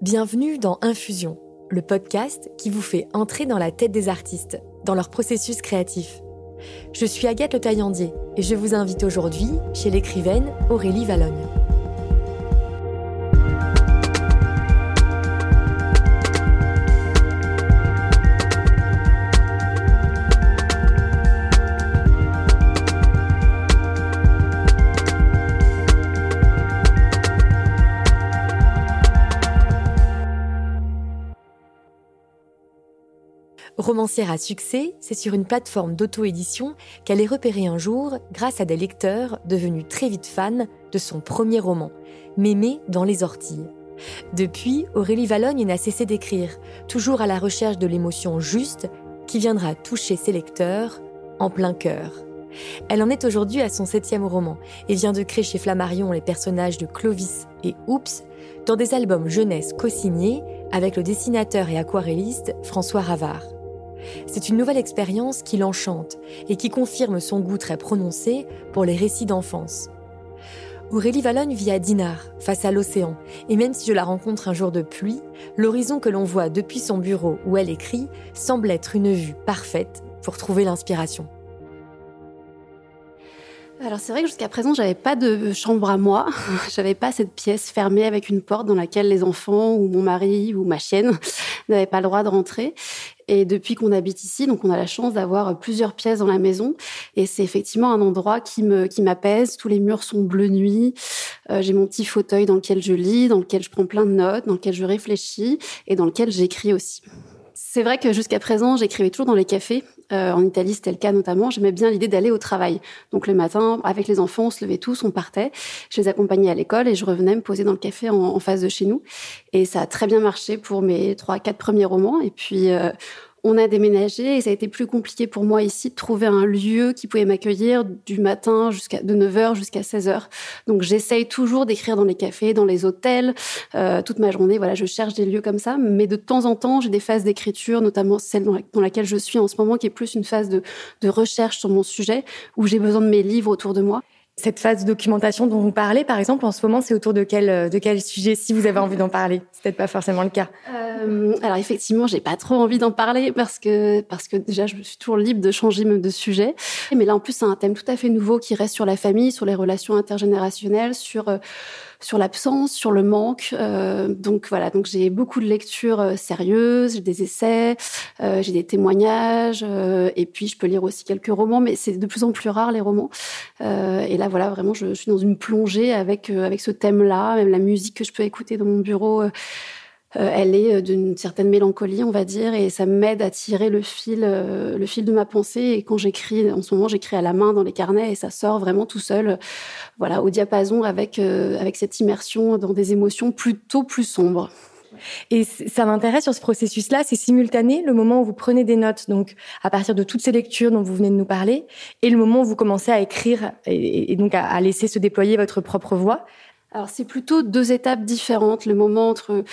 Bienvenue dans Infusion, le podcast qui vous fait entrer dans la tête des artistes, dans leur processus créatif. Je suis Agathe Le Taillandier et je vous invite aujourd'hui chez l'écrivaine Aurélie Valogne. Romancière à succès, c'est sur une plateforme d'auto-édition qu'elle est repérée un jour grâce à des lecteurs devenus très vite fans de son premier roman, Mémé dans les orties. Depuis, Aurélie Valogne n'a cessé d'écrire, toujours à la recherche de l'émotion juste qui viendra toucher ses lecteurs en plein cœur. Elle en est aujourd'hui à son septième roman et vient de créer chez Flammarion les personnages de Clovis et Oups dans des albums jeunesse co-signés avec le dessinateur et aquarelliste François Ravard. C'est une nouvelle expérience qui l'enchante et qui confirme son goût très prononcé pour les récits d'enfance. Aurélie Valogne vit à Dinard, face à l'océan, et même si je la rencontre un jour de pluie, l'horizon que l'on voit depuis son bureau où elle écrit semble être une vue parfaite pour trouver l'inspiration. Alors c'est vrai que jusqu'à présent, j'avais pas de chambre à moi. j'avais pas cette pièce fermée avec une porte dans laquelle les enfants ou mon mari ou ma chienne n'avaient pas le droit de rentrer. Et depuis qu'on habite ici, donc on a la chance d'avoir plusieurs pièces dans la maison. Et c'est effectivement un endroit qui me qui m'apaise. Tous les murs sont bleu nuit. Euh, j'ai mon petit fauteuil dans lequel je lis, dans lequel je prends plein de notes, dans lequel je réfléchis et dans lequel j'écris aussi. C'est vrai que jusqu'à présent, j'écrivais toujours dans les cafés. Euh, en Italie, c'était le cas notamment. J'aimais bien l'idée d'aller au travail. Donc le matin, avec les enfants, on se levait tous, on partait. Je les accompagnais à l'école et je revenais me poser dans le café en, face de chez nous. Et ça a très bien marché pour mes trois, quatre premiers romans. Et puis euh, on a déménagé et ça a été plus compliqué pour moi ici de trouver un lieu qui pouvait m'accueillir du matin jusqu'à de 9h jusqu'à 16h. Donc j'essaye toujours d'écrire dans les cafés, dans les hôtels, euh, toute ma journée. Voilà, je cherche des lieux comme ça. Mais de temps en temps, j'ai des phases d'écriture, notamment celle dans, laquelle je suis en ce moment, qui est plus une phase de, de recherche sur mon sujet, où j'ai besoin de mes livres autour de moi. Cette phase de documentation dont vous parlez, par exemple, en ce moment, c'est autour de quel, euh, de quel sujet, si vous avez envie d'en parler? C'est peut-être pas forcément le cas. Euh, alors effectivement, j'ai pas trop envie d'en parler parce que parce que déjà, je suis toujours libre de changer de sujet. Mais là, en plus, c'est un thème tout à fait nouveau qui reste sur la famille, sur les relations intergénérationnelles, sur euh, sur l'absence, sur le manque. Euh, donc voilà, donc j'ai beaucoup de lectures euh, sérieuses, j'ai des essais, euh, j'ai des témoignages, et puis je peux lire aussi quelques romans, mais c'est de plus en plus rare les romans. et là voilà, vraiment, je, je, suis dans une plongée avec avec ce thème-là, même la musique que je peux écouter dans mon bureau. Euh, elle est euh, d'une certaine mélancolie, on va dire, et ça m'aide à tirer le fil, euh, le fil de ma pensée. Et quand j'écris, en ce moment, j'écris à la main dans les carnets et ça sort vraiment tout seul, voilà, au diapason avec avec cette immersion dans des émotions plutôt plus sombres. Et ça m'intéresse sur ce processus-là, c'est simultané le moment où vous prenez des notes, donc à partir de toutes ces lectures dont vous venez de nous parler, et le moment où vous commencez à écrire et, donc à laisser se déployer votre propre voix. Alors c'est plutôt deux étapes différentes. Le moment entre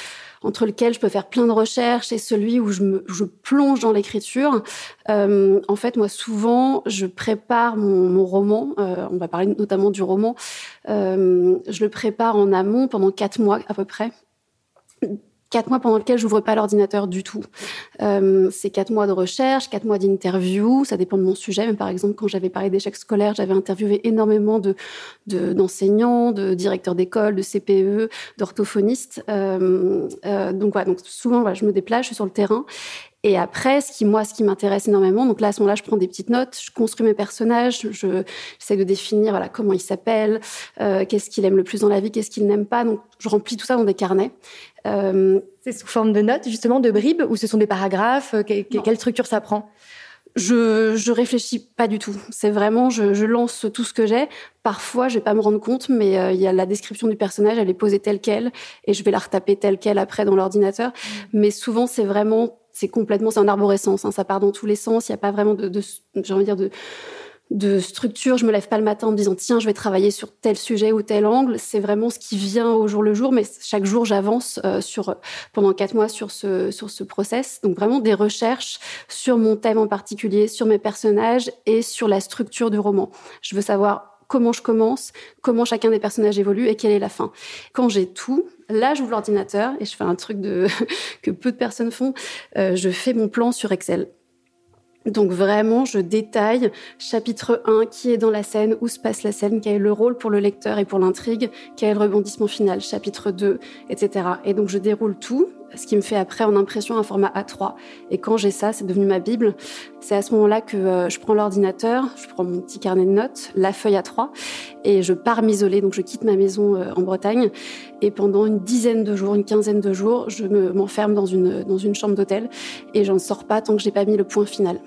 entre lequel je peux faire plein de recherches et celui où je me je plonge dans l'écriture. Euh, en fait, moi souvent je prépare mon, mon roman. Euh, on va parler notamment du roman. Euh, je le prépare en amont pendant quatre mois à peu près quatre mois pendant lesquels j'ouvre pas l'ordinateur du tout. Euh, c'est quatre mois de recherche, quatre mois d'interview, ça dépend de mon sujet. Mais par exemple, quand j'avais parlé d'échecs scolaires, j'avais interviewé énormément de d'enseignants, de, directeurs d'école, de CPE, d'orthophonistes. Euh, euh, donc voilà, donc souvent je me déplace, je suis sur le terrain et après, ce qui moi, ce qui m'intéresse énormément, donc là à ce moment-là, je prends des petites notes, je construis mes personnages, je j'essaie de définir voilà comment ils s'appellent, euh, qu'est-ce qu'il aime le plus dans la vie, qu'est-ce qu'il n'aime pas. Donc je remplis tout ça dans des carnets. Euh, c'est sous forme de notes justement, de bribes, ou ce sont des paragraphes. Euh, quelle structure ça prend? Je, je réfléchis pas du tout. C'est vraiment, je, je, lance tout ce que j'ai. Parfois, je vais pas me rendre compte, mais euh, il y a la description du personnage, elle est posée telle quelle, et je vais la retaper telle quelle après dans l'ordinateur. Mmh. Mais souvent, c'est vraiment c'est complètement, c'est en arborescence, hein, ça part dans tous les sens. Il n'y a pas vraiment de, j'ai envie de dire de structure. Je me lève pas le matin en me disant tiens, je vais travailler sur tel sujet ou tel angle. C'est vraiment ce qui vient au jour le jour, mais chaque jour j'avance euh, sur pendant quatre mois sur ce sur ce process. Donc vraiment des recherches sur mon thème en particulier, sur mes personnages et sur la structure du roman. Je veux savoir comment je commence, comment chacun des personnages évolue et quelle est la fin. Quand j'ai tout, là, j'ouvre l'ordinateur et je fais un truc de que peu de personnes font. Euh, je fais mon plan sur Excel. Donc vraiment, je détaille chapitre 1, qui est dans la scène, où se passe la scène, quel est le rôle pour le lecteur et pour l'intrigue, quel est le rebondissement final, chapitre 2, etc. Et donc je déroule tout ce qui me fait après en impression un format A3. Et quand j'ai ça, c'est devenu ma Bible. C'est à ce moment-là que euh, je prends l'ordinateur, je prends mon petit carnet de notes, la feuille A3, et je pars m'isoler. Donc je quitte ma maison euh, en Bretagne. Et pendant une dizaine de jours, une quinzaine de jours, je m'enferme dans une, dans une chambre d'hôtel et j'en sors pas tant que j'ai pas mis le point final.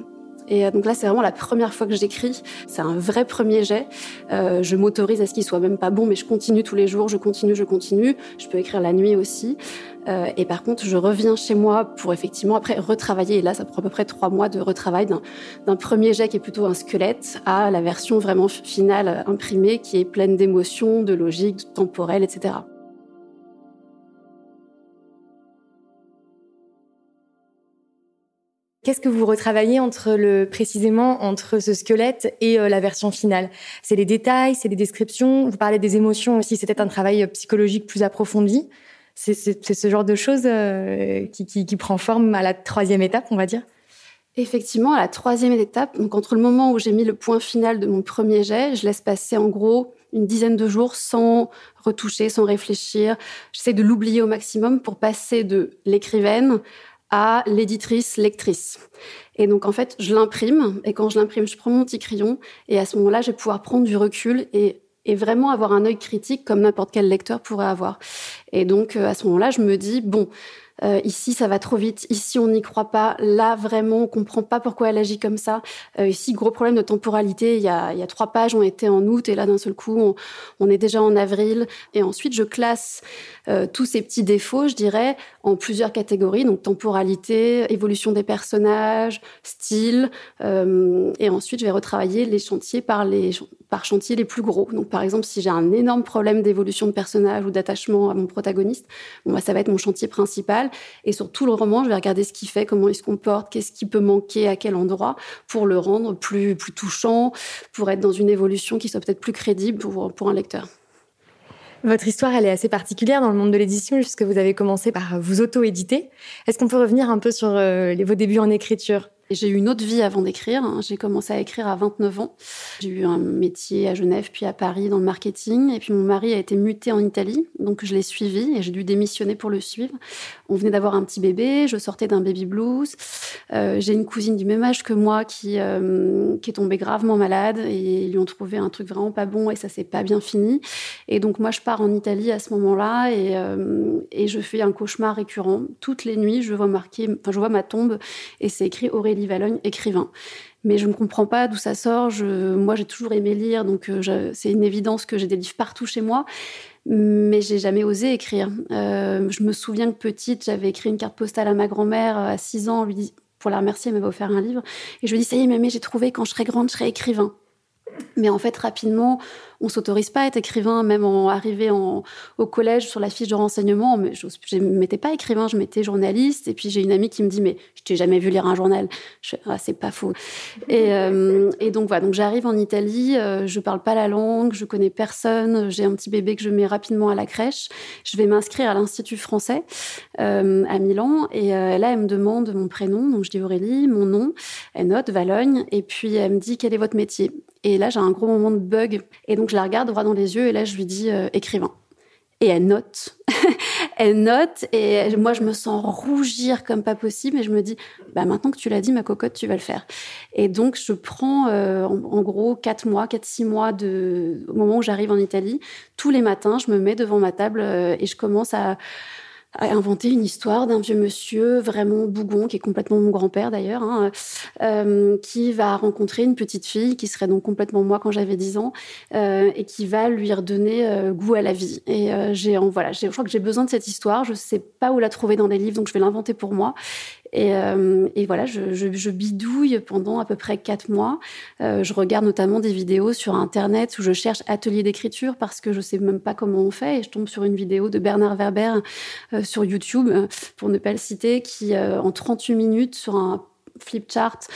Et euh, donc là, c'est vraiment la première fois que j'écris. C'est un vrai premier jet. Euh, je m'autorise à ce qu'il soit même pas bon, mais je continue tous les jours, je continue, je continue. Je peux écrire la nuit aussi. Euh, et par contre, je reviens chez moi pour effectivement après retravailler. Et là, ça prend à peu près trois mois de retravail d'un premier jet qui est plutôt un squelette à la version vraiment finale imprimée qui est pleine d'émotions, de logique, de temporel, etc. Qu'est-ce que vous retravaillez entre le précisément entre ce squelette et euh, la version finale? C'est les détails, c'est les descriptions. Vous parlez des émotions aussi. C'était un travail psychologique plus approfondi. C'est ce genre de choses euh, qui, qui, prend forme à la troisième étape, on va dire? Effectivement, à la troisième étape, donc entre le moment où j'ai mis le point final de mon premier jet, je laisse passer en gros une dizaine de jours sans retoucher, sans réfléchir. J'essaie de l'oublier au maximum pour passer de l'écrivaine à l'éditrice lectrice. Et donc en fait, je l'imprime et quand je l'imprime, je prends mon petit crayon et à ce moment-là, je vais pouvoir prendre du recul et, vraiment avoir un œil critique comme n'importe quel lecteur pourrait avoir. Et donc euh, à ce moment-là, je me dis bon, euh, ici, ça va trop vite. Ici, on n'y croit pas. Là, vraiment, on comprend pas pourquoi elle agit comme ça. Euh, ici, gros problème de temporalité. Il y a, trois pages ont été en août et là, d'un seul coup, on, on, est déjà en avril. Et ensuite, je classe euh, tous ces petits défauts, je dirais, en plusieurs catégories. Donc, temporalité, évolution des personnages, style. Et ensuite, je vais retravailler les chantiers par les par chantier les plus gros. Donc, par exemple, si j'ai un énorme problème d'évolution de personnage ou d'attachement à mon protagoniste, bon, bah, ça va être mon chantier principal. Et sur tout le roman, je vais regarder ce qu'il fait, comment il se comporte, qu'est-ce qui peut manquer à quel endroit pour le rendre plus, plus touchant, pour être dans une évolution qui soit peut-être plus crédible pour, pour un lecteur. Votre histoire, elle est assez particulière dans le monde de l'édition, puisque vous avez commencé par vous auto-éditer. Est-ce qu'on peut revenir un peu sur euh, vos débuts en écriture? J'ai eu une autre vie avant d'écrire. Hein. J'ai commencé à écrire à 29 ans. J'ai eu un métier à Genève puis à Paris dans le marketing. Et puis mon mari a été muté en Italie, donc je l'ai suivi et j'ai dû démissionner pour le suivre. On venait d'avoir un petit bébé, je sortais d'un baby blues. Euh, j'ai une cousine du même âge que moi qui, euh, qui est tombée gravement malade et ils lui ont trouvé un truc vraiment pas bon et ça s'est pas bien fini. Et donc moi je pars en Italie à ce moment-là et, euh, je fais un cauchemar récurrent. Toutes les nuits, je vois marquer, enfin je vois ma tombe et c'est écrit Aurélie Valogne, écrivain. Mais je ne comprends pas d'où ça sort. Je, moi, j'ai toujours aimé lire, donc euh, c'est une évidence que j'ai des livres partout chez moi. Mais j'ai jamais osé écrire. Euh, je me souviens que petite, j'avais écrit une carte postale à ma grand-mère euh, à 6 ans, lui pour la remercier, elle m'avait offert un livre. Et je lui dis, ça y est, mais j'ai trouvé, quand je serai grande, je serai écrivain. Mais en fait, rapidement, on s'autorise pas à être écrivain, même en arrivé en, au collège sur la fiche de renseignement. Mais je ne mettais pas écrivain, je mettais journaliste. Et puis j'ai une amie qui me dit mais je t'ai jamais vu lire un journal. Je, ah, c'est pas faux. Et, euh, et, donc voilà, donc j'arrive en Italie, euh, je parle pas la langue, je connais personne, j'ai un petit bébé que je mets rapidement à la crèche. Je vais m'inscrire à l'institut français euh, à Milan et euh, là elle me demande mon prénom, donc je dis Aurélie, mon nom, elle note Valogne et puis elle me dit quel est votre métier? Et là j'ai un gros moment de bug et donc je la regarde droit dans les yeux et là, je lui dis euh, écrivain. Et elle note. elle note et moi, je me sens rougir comme pas possible et je me dis, bah, maintenant que tu l'as dit, ma cocotte, tu vas le faire. Et donc, je prends euh, en, gros quatre mois, quatre, six mois de, au moment où j'arrive en Italie. Tous les matins, je me mets devant ma table euh, et je commence à, a inventé une histoire d'un vieux monsieur vraiment bougon, qui est complètement mon grand-père d'ailleurs, hein, euh, qui va rencontrer une petite fille qui serait donc complètement moi quand j'avais 10 ans euh, et qui va lui redonner euh, goût à la vie. Et j'ai, voilà, je crois que j'ai besoin de cette histoire. Je sais pas où la trouver dans des livres, donc je vais l'inventer pour moi. Et, euh, et voilà, je, bidouille pendant à peu près quatre mois. Euh, je regarde notamment des vidéos sur Internet où je cherche atelier d'écriture parce que je sais même pas comment on fait. Et je tombe sur une vidéo de Bernard Werber euh, sur YouTube, pour ne pas le citer, qui en 38 minutes sur un flip chart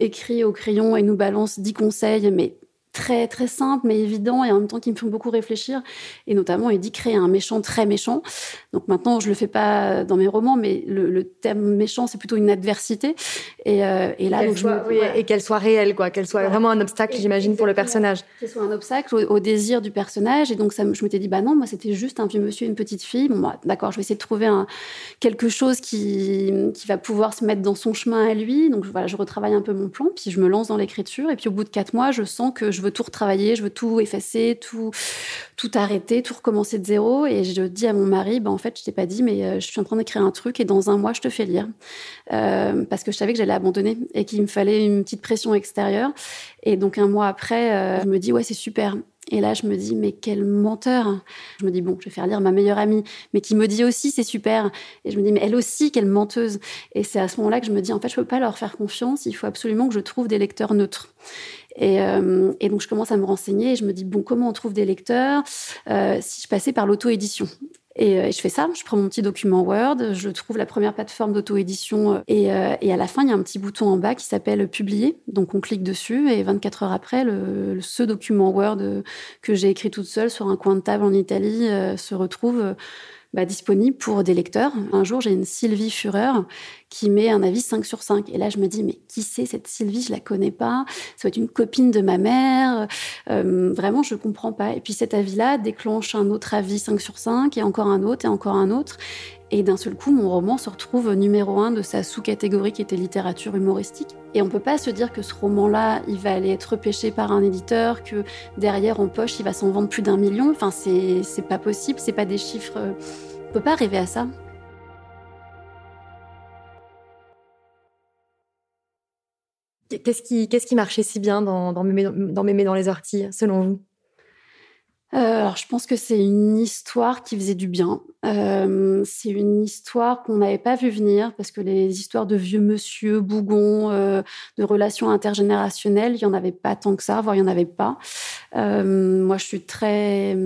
écrit au crayon et nous balance 10 conseils, mais très très simples mais évidents et en même temps qui me font beaucoup réfléchir. Et notamment, il dit créer un méchant très méchant. Donc maintenant, je le fais pas dans mes romans, mais le, thème méchant, c'est plutôt une adversité. Et, euh, et là, donc, et qu'elle soit réelle, quoi, qu'elle soit vraiment un obstacle, j'imagine, pour le personnage. Qu'elle soit un obstacle au, désir du personnage. Et donc, ça, je m'étais dit, bah non, moi, c'était juste un vieux monsieur, une petite fille. Bon, bah, d'accord, je vais essayer de trouver un, quelque chose qui, qui va pouvoir se mettre dans son chemin à lui. Donc, voilà, je retravaille un peu mon plan, puis je me lance dans l'écriture. Et puis, au bout de quatre mois, je sens que je veux tout retravailler, je veux tout effacer, tout, tout arrêter, tout recommencer de zéro. Et je dis à mon mari, bah, en fait, je t'ai pas dit, mais euh, je suis en train d'écrire un truc et dans un mois, je te fais lire. Euh, parce que je savais que j'allais abandonner et qu'il me fallait une petite pression extérieure. Et donc, un mois après, euh, je me dis, ouais, c'est super. Et là, je me dis, mais quel menteur. Je me dis, bon, je vais faire lire ma meilleure amie, mais qui me dit aussi, c'est super. Et je me dis, mais elle aussi, quelle menteuse. Et c'est à ce moment-là que je me dis, en fait, je peux pas leur faire confiance. Il faut absolument que je trouve des lecteurs neutres. Et, euh, et, donc, je commence à me renseigner et je me dis, bon, comment on trouve des lecteurs euh, si je passais par l'auto-édition? Et, euh, je fais ça, je prends mon petit document Word, je trouve la première plateforme d'auto-édition et, et, à la fin, il y a un petit bouton en bas qui s'appelle Publier. Donc on clique dessus et 24 heures après, le, ce document Word que j'ai écrit toute seule sur un coin de table en Italie se retrouve bah, disponible pour des lecteurs. Un jour, j'ai une Sylvie Fureur qui met un avis 5 sur 5. Et là, je me dis, mais qui c'est cette Sylvie? Je la connais pas. Ça doit être une copine de ma mère. Euh, vraiment, je comprends pas. Et puis cet avis-là déclenche un autre avis 5 sur 5 et encore un autre et encore un autre. Et d'un seul coup, mon roman se retrouve numéro un de sa sous-catégorie qui était littérature humoristique. Et on peut pas se dire que ce roman-là, il va aller être repêché par un éditeur, que derrière en poche, il va s'en vendre plus d'un million. Enfin, c'est, pas possible, c'est pas des chiffres. On peut pas rêver à ça. Qu'est-ce qui, marchait si bien dans, dans, dans les orties, selon vous? Euh, alors, je pense que c'est une histoire qui faisait du bien. Euh, c'est une histoire qu'on n'avait pas vu venir parce que les histoires de vieux monsieur, bougon, euh, de relations intergénérationnelles, il y en avait pas tant que ça, voire il y en avait pas. moi, je suis très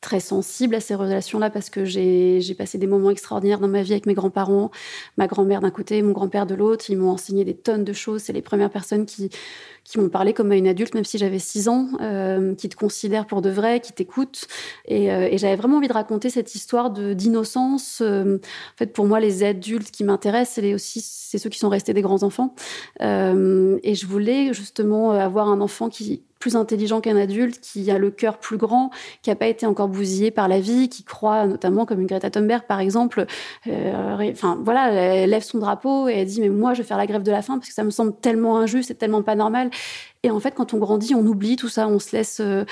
très sensible à ces relations-là parce que j'ai passé des moments extraordinaires dans ma vie avec mes grands-parents, ma grand-mère d'un côté, mon grand-père de l'autre. Ils m'ont enseigné des tonnes de choses. C'est les premières personnes qui qui m'ont parlé comme à une adulte, même si j'avais 6 ans, euh, qui te considèrent pour de vrai, qui t'écoutent. Et, euh, j'avais vraiment envie de raconter cette histoire d'innocence. Euh, en fait, pour moi, les adultes qui m'intéressent, c'est aussi c'est ceux qui sont restés des grands enfants. Euh, et je voulais justement avoir un enfant qui plus intelligent qu'un adulte, qui a le cœur plus grand, qui n'a pas été encore bousillé par la vie, qui croit notamment comme une Greta Thunberg par exemple, euh, voilà, elle lève son drapeau et elle dit mais moi je vais faire la grève de la faim parce que ça me semble tellement injuste et tellement pas normal. Et en fait, quand on grandit, on oublie tout ça, on se laisse. Euh,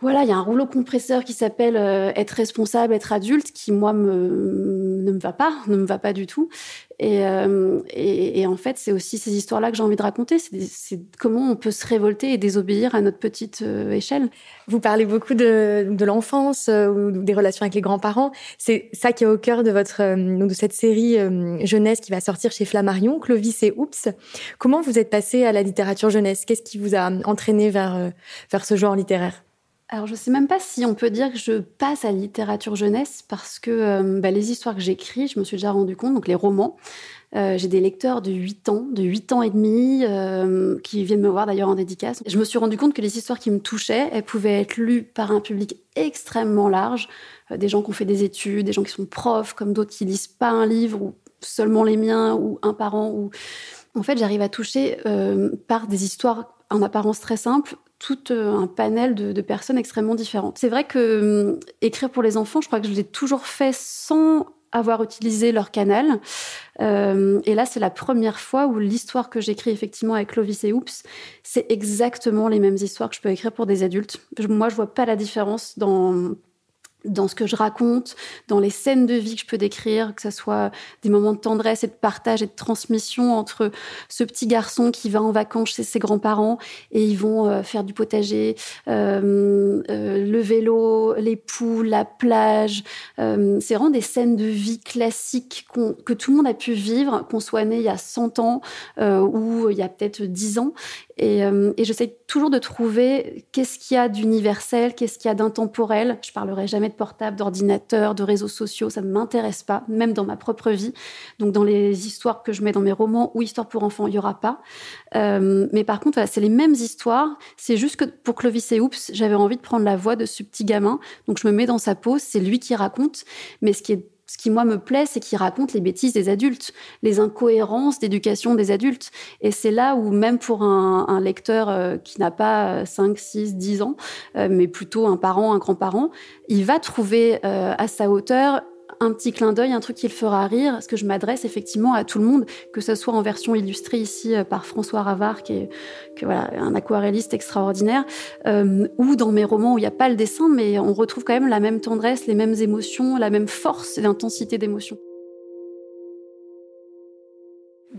voilà, il y a un rouleau compresseur qui s'appelle euh, être responsable, être adulte, qui moi me, ne me va pas, ne me va pas du tout. Et, euh, et, en fait, c'est aussi ces histoires-là que j'ai envie de raconter. C'est comment on peut se révolter et désobéir à notre petite échelle. Vous parlez beaucoup de, de l'enfance ou des relations avec les grands-parents. C'est ça qui est au cœur de votre de cette série jeunesse qui va sortir chez Flammarion, Clovis et Oups. Comment vous êtes passé à la littérature jeunesse? Qu'est-ce qui vous a entraîné vers vers ce genre littéraire? Alors, je ne sais même pas si on peut dire que je passe à la littérature jeunesse parce que euh, bah, les histoires que j'écris, je me suis déjà rendu compte, donc les romans, euh, j'ai des lecteurs de 8 ans, de 8 ans et demi, euh, qui viennent me voir d'ailleurs en dédicace. Je me suis rendu compte que les histoires qui me touchaient, elles pouvaient être lues par un public extrêmement large, des gens qui ont fait des études, des gens qui sont profs, comme d'autres qui lisent pas un livre ou seulement les miens ou un parent. Ou... En fait, j'arrive à toucher par des histoires en apparence très simples tout euh, un panel de, personnes extrêmement différentes. C'est vrai que hum, écrire pour les enfants, je crois que je l'ai toujours fait sans avoir utilisé leur canal. Euh, et là, c'est la première fois où l'histoire que j'écris effectivement avec Clovis et Oups, c'est exactement les mêmes histoires que je peux écrire pour des adultes. Moi, je vois pas la différence dans dans ce que je raconte, dans les scènes de vie que je peux décrire, que ce soit des moments de tendresse et de partage et de transmission entre ce petit garçon qui va en vacances chez ses grands-parents et ils vont euh, faire du potager, euh, euh, le vélo, les poules, la plage. c'est vraiment des scènes de vie classiques que tout le monde a pu vivre, qu'on soit né il y a 100 ans ou il y a peut-être 10 ans. Et, euh, et j'essaie toujours de trouver qu'est-ce qu'il y a d'universel, qu'est-ce qu'il y a d'intemporel. Je parlerai jamais de portable, d'ordinateur, de réseaux sociaux, ça ne m'intéresse pas, même dans ma propre vie. Donc dans les histoires que je mets dans mes romans ou histoires pour enfants, il y aura pas. Euh, mais par contre, c'est les mêmes histoires. C'est juste que pour Clovis et Oups, j'avais envie de prendre la voix de ce petit gamin. Donc je me mets dans sa peau, c'est lui qui raconte. Mais ce qui est ce qui, moi, me plaît, c'est qu'il raconte les bêtises des adultes, les incohérences d'éducation des adultes. Et c'est là où, même pour un, lecteur euh, qui n'a pas 5, 6, 10 ans, euh, mais plutôt un parent, un grand-parent, il va trouver euh, à sa hauteur un petit clin d'œil, un truc qui le fera rire, parce que je m'adresse effectivement à tout le monde, que ce soit en version illustrée ici euh, par François Ravard, qui est voilà, un aquarelliste extraordinaire, euh, ou dans mes romans où il n'y a pas le dessin, mais on retrouve quand même la même tendresse, les mêmes émotions, la même force et l'intensité d'émotion.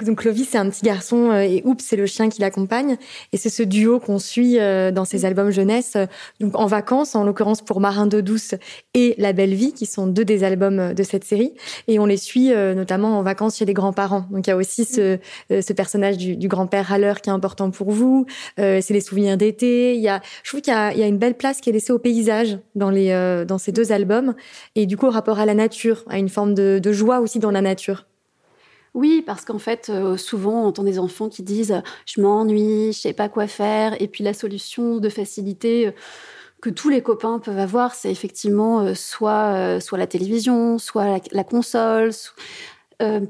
Donc Clovis, c'est un petit garçon euh, et Oups, c'est le chien qui l'accompagne. Et c'est ce duo qu'on suit euh, dans ses albums jeunesse, euh, donc en vacances, en l'occurrence pour Marin de douce et La Belle Vie, qui sont deux des albums de cette série. Et on les suit notamment en vacances chez les grands-parents. Donc il y a aussi ce, ce personnage du, du grand-père râleur qui est important pour vous. c'est les souvenirs d'été. Il y a, je trouve qu'il y a, il y a une belle place qui est laissée au paysage dans les dans ces deux albums. Et du coup, au rapport à la nature, à une forme de, de joie aussi dans la nature. Oui, parce qu'en fait, euh, souvent, on entend des enfants qui disent Je m'ennuie, je sais pas quoi faire. Et puis la solution de facilité euh, que tous les copains peuvent avoir, c'est effectivement euh, soit, soit la télévision, soit la, console.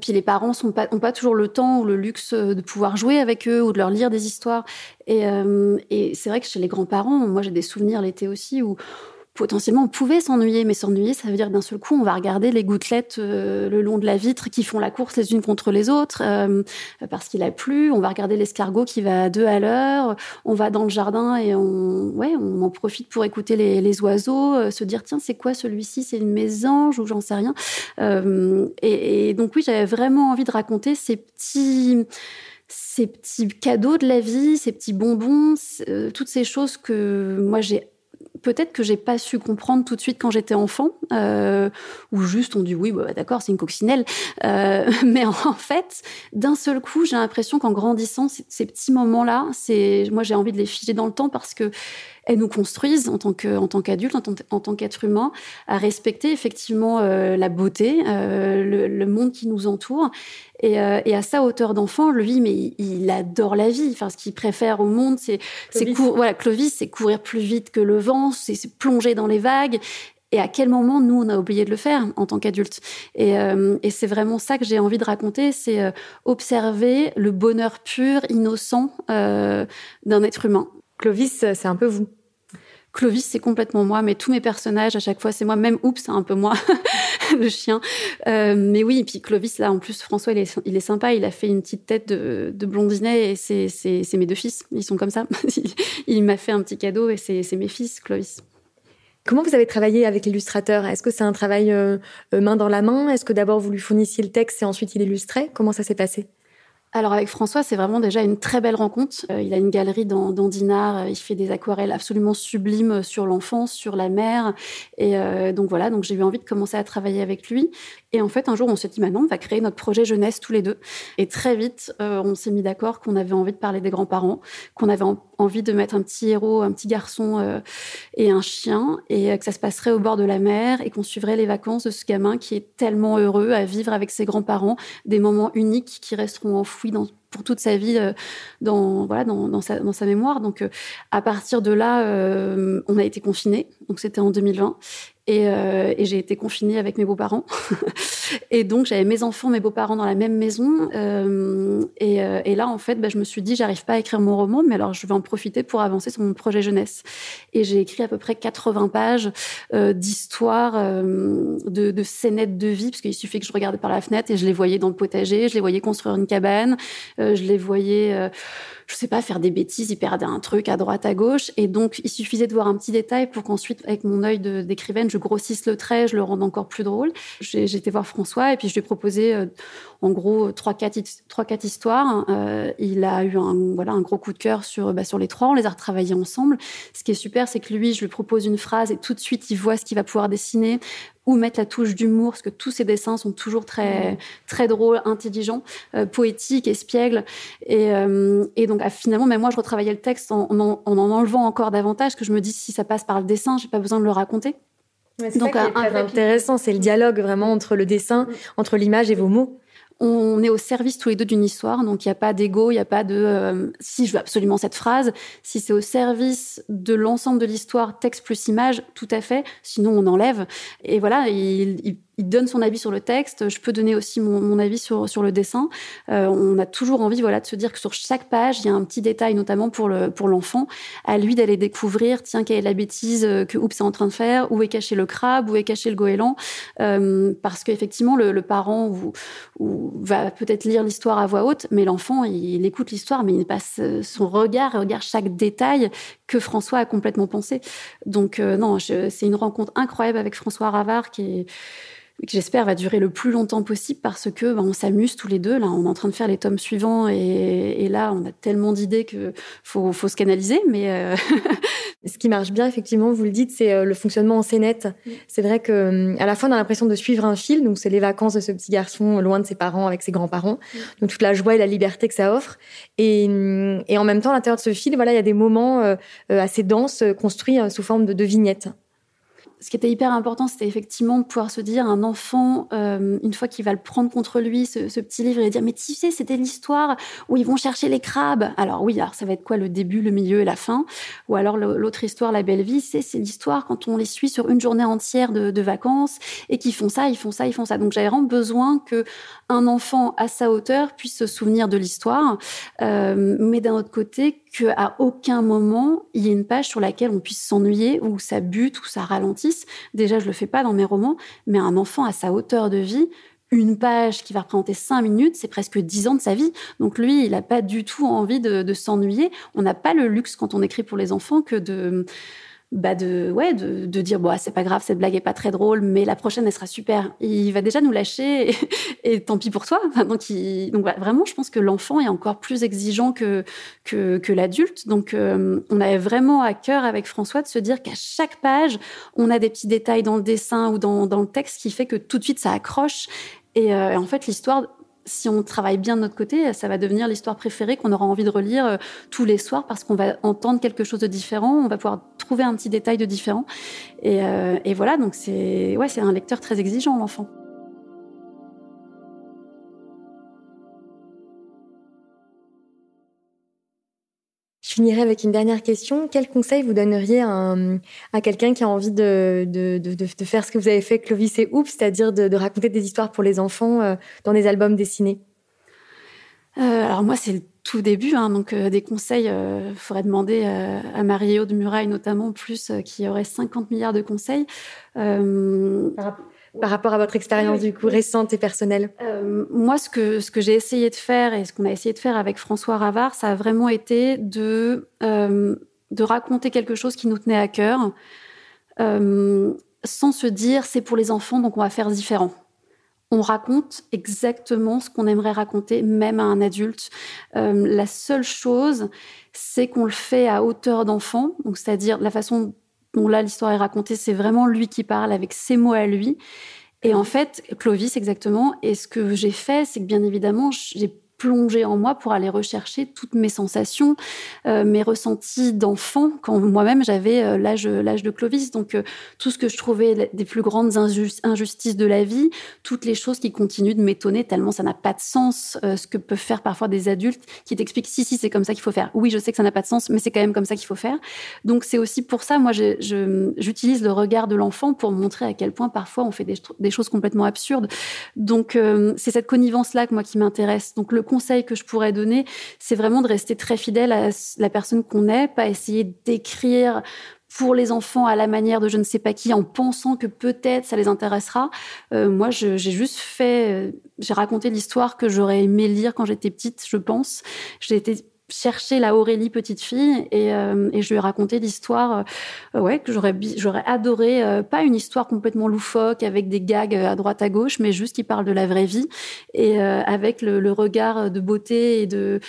puis les parents n'ont pas, toujours le temps ou le luxe de pouvoir jouer avec eux ou de leur lire des histoires. Et, et c'est vrai que chez les grands-parents, moi j'ai des souvenirs l'été aussi où potentiellement on pouvait s'ennuyer, mais s'ennuyer, ça veut dire d'un seul coup, on va regarder les gouttelettes euh, le long de la vitre qui font la course les unes contre les autres euh, parce qu'il a plu. On va regarder l'escargot qui va à deux à l'heure. On va dans le jardin et on, ouais, on en profite pour écouter les, les oiseaux, euh, se dire tiens, c'est quoi celui-ci? C'est une mésange ou j'en sais rien? Et, et, donc oui, j'avais vraiment envie de raconter ces petits ces petits cadeaux de la vie, ces petits bonbons, toutes ces choses que moi j'ai peut-être que j'ai pas su comprendre tout de suite quand j'étais enfant, euh, ou juste on dit oui, bah, d'accord, c'est une coccinelle. Euh, mais en fait, d'un seul coup, j'ai l'impression qu'en grandissant, ces petits moments-là, c'est moi j'ai envie de les figer dans le temps parce que elles nous construisent en tant que en tant qu'adulte, en tant, qu'être humain, à respecter effectivement euh, la beauté, euh, le, le, monde qui nous entoure. Et, euh, et à sa hauteur d'enfant, lui, mais il, adore la vie. Enfin, ce qu'il préfère au monde, c'est c'est voilà, Clovis, c'est courir plus vite que le vent, c'est plonger dans les vagues. Et à quel moment, nous, on a oublié de le faire en tant qu'adulte Et, euh, et c'est vraiment ça que j'ai envie de raconter, c'est euh, observer le bonheur pur, innocent euh, d'un être humain. Clovis, c'est un peu vous. Clovis, c'est complètement moi, mais tous mes personnages, à chaque fois, c'est moi. Même Oups, c'est un peu moi, le chien. Euh, mais oui, et puis Clovis, là, en plus, François, il est, il est sympa. Il a fait une petite tête de, de blondinet et c'est, c'est, c'est mes deux fils. Ils sont comme ça. il m'a fait un petit cadeau et c'est, c'est mes fils, Clovis. Comment vous avez travaillé avec l'illustrateur? Est-ce que c'est un travail euh, main dans la main? Est-ce que d'abord vous lui fournissiez le texte et ensuite il illustrait? Comment ça s'est passé? Alors avec François, c'est vraiment déjà une très belle rencontre. Euh, il a une galerie dans, dans Dinard, euh, il fait des aquarelles absolument sublimes sur l'enfance, sur la mer. Et euh, donc voilà, donc j'ai eu envie de commencer à travailler avec lui. Et en fait, un jour, on s'est dit, maintenant, on va créer notre projet jeunesse tous les deux. Et très vite, on s'est mis d'accord qu'on avait envie de parler des grands-parents, qu'on avait envie de mettre un petit héros, un petit garçon et un chien, et que ça se passerait au bord de la mer, et qu'on suivrait les vacances de ce gamin qui est tellement heureux à vivre avec ses grands-parents, des moments uniques qui resteront pour toute sa vie euh, dans, sa, dans sa mémoire. Donc euh, à partir de là, euh, on a été confinés. Donc c'était en 2020 et, euh, et j'ai été confinée avec mes beaux-parents. et donc, j'avais mes enfants, mes beaux-parents dans la même maison. Euh, et, euh, et, là, en fait, bah, je me suis dit, j'arrive pas à écrire mon roman, mais alors je vais en profiter pour avancer sur mon projet jeunesse. Et j'ai écrit à peu près 80 pages euh, d'histoires, euh, de, de scénettes de vie, parce qu'il suffit que je regardais par la fenêtre et je les voyais dans le potager, je les voyais construire une cabane, je les voyais je sais pas, faire des bêtises, il perdait un truc à droite, à gauche. Et donc, il suffisait de voir un petit détail pour qu'ensuite, avec mon œil d'écrivaine, je grossisse le trait, je le rende encore plus drôle. J'ai été voir François et puis je lui ai proposé, euh, en gros, trois, quatre, trois, quatre histoires. Euh, il a eu un, voilà, un gros coup de cœur sur, bah, sur les trois. On les a retravaillés ensemble. Ce qui est super, c'est que lui, je lui propose une phrase et tout de suite, il voit ce qu'il va pouvoir dessiner où mettre la touche d'humour, parce que tous ces dessins sont toujours très, très drôles, intelligents, euh, poétiques, espiègles. Et, euh, et donc, ah, finalement, même moi, je retravaillais le texte en en, en, enlevant encore davantage, que je me dis, si ça passe par le dessin, j'ai pas besoin de le raconter. c'est donc, ça qui est intéressant, c'est le dialogue vraiment entre le dessin, mmh. entre l'image et vos mots on est au service tous les deux d'une histoire, donc il n'y a pas d'ego, il n'y a pas de euh, si je veux absolument cette phrase. Si c'est au service de l'ensemble de l'histoire, texte plus image, tout à fait. Sinon, on enlève. Et voilà, il, il il donne son avis sur le texte. Je peux donner aussi mon, avis sur, sur le dessin. Euh, on a toujours envie, voilà, de se dire que sur chaque page, il y a un petit détail, notamment pour le pour l'enfant, à lui d'aller découvrir, tiens, quelle est la bêtise euh, que Oups est en train de faire, où est caché le crabe, où est caché le goéland, euh, parce qu'effectivement, le, le, parent va peut-être lire l'histoire à voix haute, mais l'enfant, il, écoute l'histoire, mais il passe son regard, il regarde chaque détail que François a complètement pensé. Donc non, c'est une rencontre incroyable avec François Ravard qui est que j'espère va durer le plus longtemps possible parce que bah, on s'amuse tous les deux. Là, on est en train de faire les tomes suivants et, et là, on a tellement d'idées que faut, faut se canaliser. Mais euh... ce qui marche bien, effectivement, vous le dites, c'est euh, le fonctionnement en scénette. C'est vrai que euh, à la fois, on a l'impression de suivre un fil. Donc, c'est les vacances de ce petit garçon loin de ses parents avec ses grands-parents. Donc, toute la joie et la liberté que ça offre. Et, et en même temps, à l'intérieur de ce fil, voilà, il y a des moments euh, assez denses construits sous forme de, de vignettes ce qui était hyper important, c'était effectivement de pouvoir se dire, un enfant, euh, une fois qu'il va le prendre contre lui, ce, petit livre, et dire, mais tu sais, c'était l'histoire où ils vont chercher les crabes. Alors oui, alors ça va être quoi le début, le milieu et la fin? Ou alors l'autre histoire, La Belle Vie, c'est l'histoire quand on les suit sur une journée entière de, de vacances et qu'ils font ça, ils font ça, ils font ça. Donc j'avais vraiment besoin que un enfant à sa hauteur puisse se souvenir de l'histoire, euh, mais d'un autre côté, qu'à aucun moment il y ait une page sur laquelle on puisse s'ennuyer ou ça bute ou ça ralentisse. Déjà, je le fais pas dans mes romans, mais un enfant à sa hauteur de vie, une page qui va représenter cinq minutes, c'est presque dix ans de sa vie. Donc lui, il n'a pas du tout envie de, de s'ennuyer. On n'a pas le luxe quand on écrit pour les enfants que de bah de ouais de, de dire bon ah, c'est pas grave cette blague est pas très drôle mais la prochaine elle sera super. Il va déjà nous lâcher et, tant pis pour toi. Donc donc vraiment je pense que l'enfant est encore plus exigeant que que, l'adulte. Donc euh, on avait vraiment à cœur avec François de se dire qu'à chaque page on a des petits détails dans le dessin ou dans, dans le texte qui fait que tout de suite ça accroche. Et, euh, et en fait l'histoire si on travaille bien de notre côté, ça va devenir l'histoire préférée qu'on aura envie de relire euh, tous les soirs parce qu'on va entendre quelque chose de différent, on va pouvoir trouver un petit détail de différent. Et, euh, et voilà, donc c'est ouais, c'est un lecteur très exigeant, l'enfant. Finirai avec une dernière question. Quel conseil vous donneriez à, à quelqu'un qui a envie de, de, de, de, faire ce que vous avez fait, Clovis et Oups, c'est-à-dire de, de, raconter des histoires pour les enfants euh, dans des albums dessinés? Euh, Alors moi, c'est le tout début, hein, donc euh, des conseils, il euh, faudrait demander euh, à Marie-Éo de Muraille notamment, plus euh, qui aurait 50 milliards de conseils. Euh, par rapport à votre expérience du coup récente et personnelle? Euh, Moi, ce que ce que j'ai essayé de faire et ce qu'on a essayé de faire avec François Ravard, ça a vraiment été de euh, de raconter quelque chose qui nous tenait à cœur, euh, sans se dire c'est pour les enfants donc on va faire différent. On raconte exactement ce qu'on aimerait raconter, même à un adulte. La seule chose, c'est qu'on le fait à hauteur d'enfant, c'est-à-dire la façon Bon, là, l'histoire est racontée, c'est vraiment lui qui parle avec ses mots à lui. Et en fait, Clovis, exactement. Et ce que j'ai fait, c'est que bien évidemment, j'ai plonger en moi pour aller rechercher toutes mes sensations, euh, mes ressentis d'enfant quand moi-même j'avais euh, l'âge l'âge de Clovis. Donc euh, tout ce que je trouvais des plus grandes injustices de la vie, toutes les choses qui continuent de m'étonner tellement ça n'a pas de sens. Ce que peuvent faire parfois des adultes qui t'expliquent si si c'est comme ça qu'il faut faire. Oui, je sais que ça n'a pas de sens, mais c'est quand même comme ça qu'il faut faire. Donc c'est aussi pour ça moi j'utilise le regard de l'enfant pour montrer à quel point parfois on fait des, des choses complètement absurdes. Donc c'est cette connivence là que moi qui m'intéresse. Donc le conseil que je pourrais donner, c'est vraiment de rester très fidèle à la personne qu'on est, pas essayer d'écrire pour les enfants à la manière de je ne sais pas qui en pensant que peut-être ça les intéressera. Euh, moi, j'ai juste fait, euh, j'ai raconté l'histoire que j'aurais aimé lire quand j'étais petite, je pense. J'ai été chercher la Aurélie petite fille et, euh, et je lui ai raconté l'histoire euh, ouais que j'aurais j'aurais adoré euh, pas une histoire complètement loufoque avec des gags à droite à gauche mais juste qui parle de la vraie vie et euh, avec le, le regard de beauté et de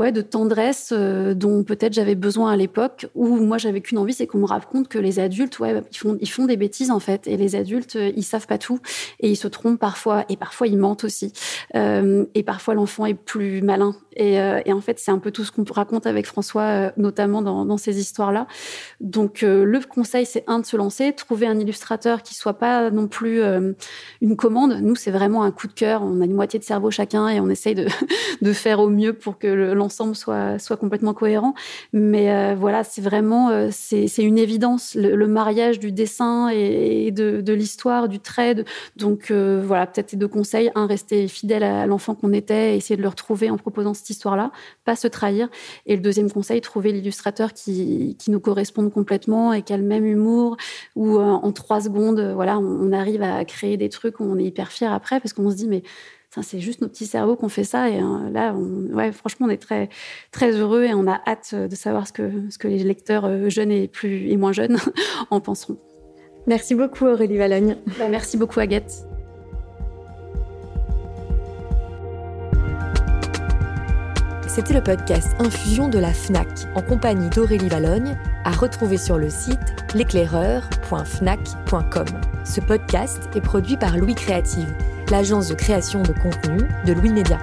ouais, de tendresse euh, dont peut-être j'avais besoin à l'époque, où moi j'avais qu'une envie, c'est qu'on me raconte que les adultes, ouais, ils font, ils font des bêtises en fait, et les adultes, euh, ils savent pas tout, et ils se trompent parfois, et parfois ils mentent aussi, euh, et parfois l'enfant est plus malin. Et, et en fait, c'est un peu tout ce qu'on raconte avec François, notamment dans, ces histoires-là. Donc le conseil, c'est un de se lancer, trouver un illustrateur qui soit pas non plus une commande. Nous, c'est vraiment un coup de cœur. On a une moitié de cerveau chacun, et on essaye de, de faire au mieux pour que soit, complètement cohérent. Mais euh, voilà, c'est vraiment euh, c'est une évidence, le, mariage du dessin et, de, l'histoire, du trait. donc euh, voilà, peut-être deux conseils. Un, rester fidèle à l'enfant qu'on était, essayer de le retrouver en proposant cette histoire-là, pas se trahir. Et le deuxième conseil, trouver l'illustrateur qui, qui nous corresponde complètement et qui a le même humour, où en trois secondes, voilà, on, on arrive à créer des trucs où on est hyper fier après, parce qu'on se dit, mais c'est juste nos petits cerveaux qu'on fait ça. Et hein, là, ouais, franchement, on est très, très heureux et on a hâte de savoir ce que, ce que les lecteurs euh, jeunes et, plus, et moins jeunes en penseront. Merci beaucoup, Aurélie Valogne. Bah, merci beaucoup, Agathe. C'était le podcast Infusion de la FNAC en compagnie d'Aurélie Valogne à retrouver sur le site l'éclaireur.fnac.com. Ce podcast est produit par Louis Créative l'agence de création de contenu de Louis Média.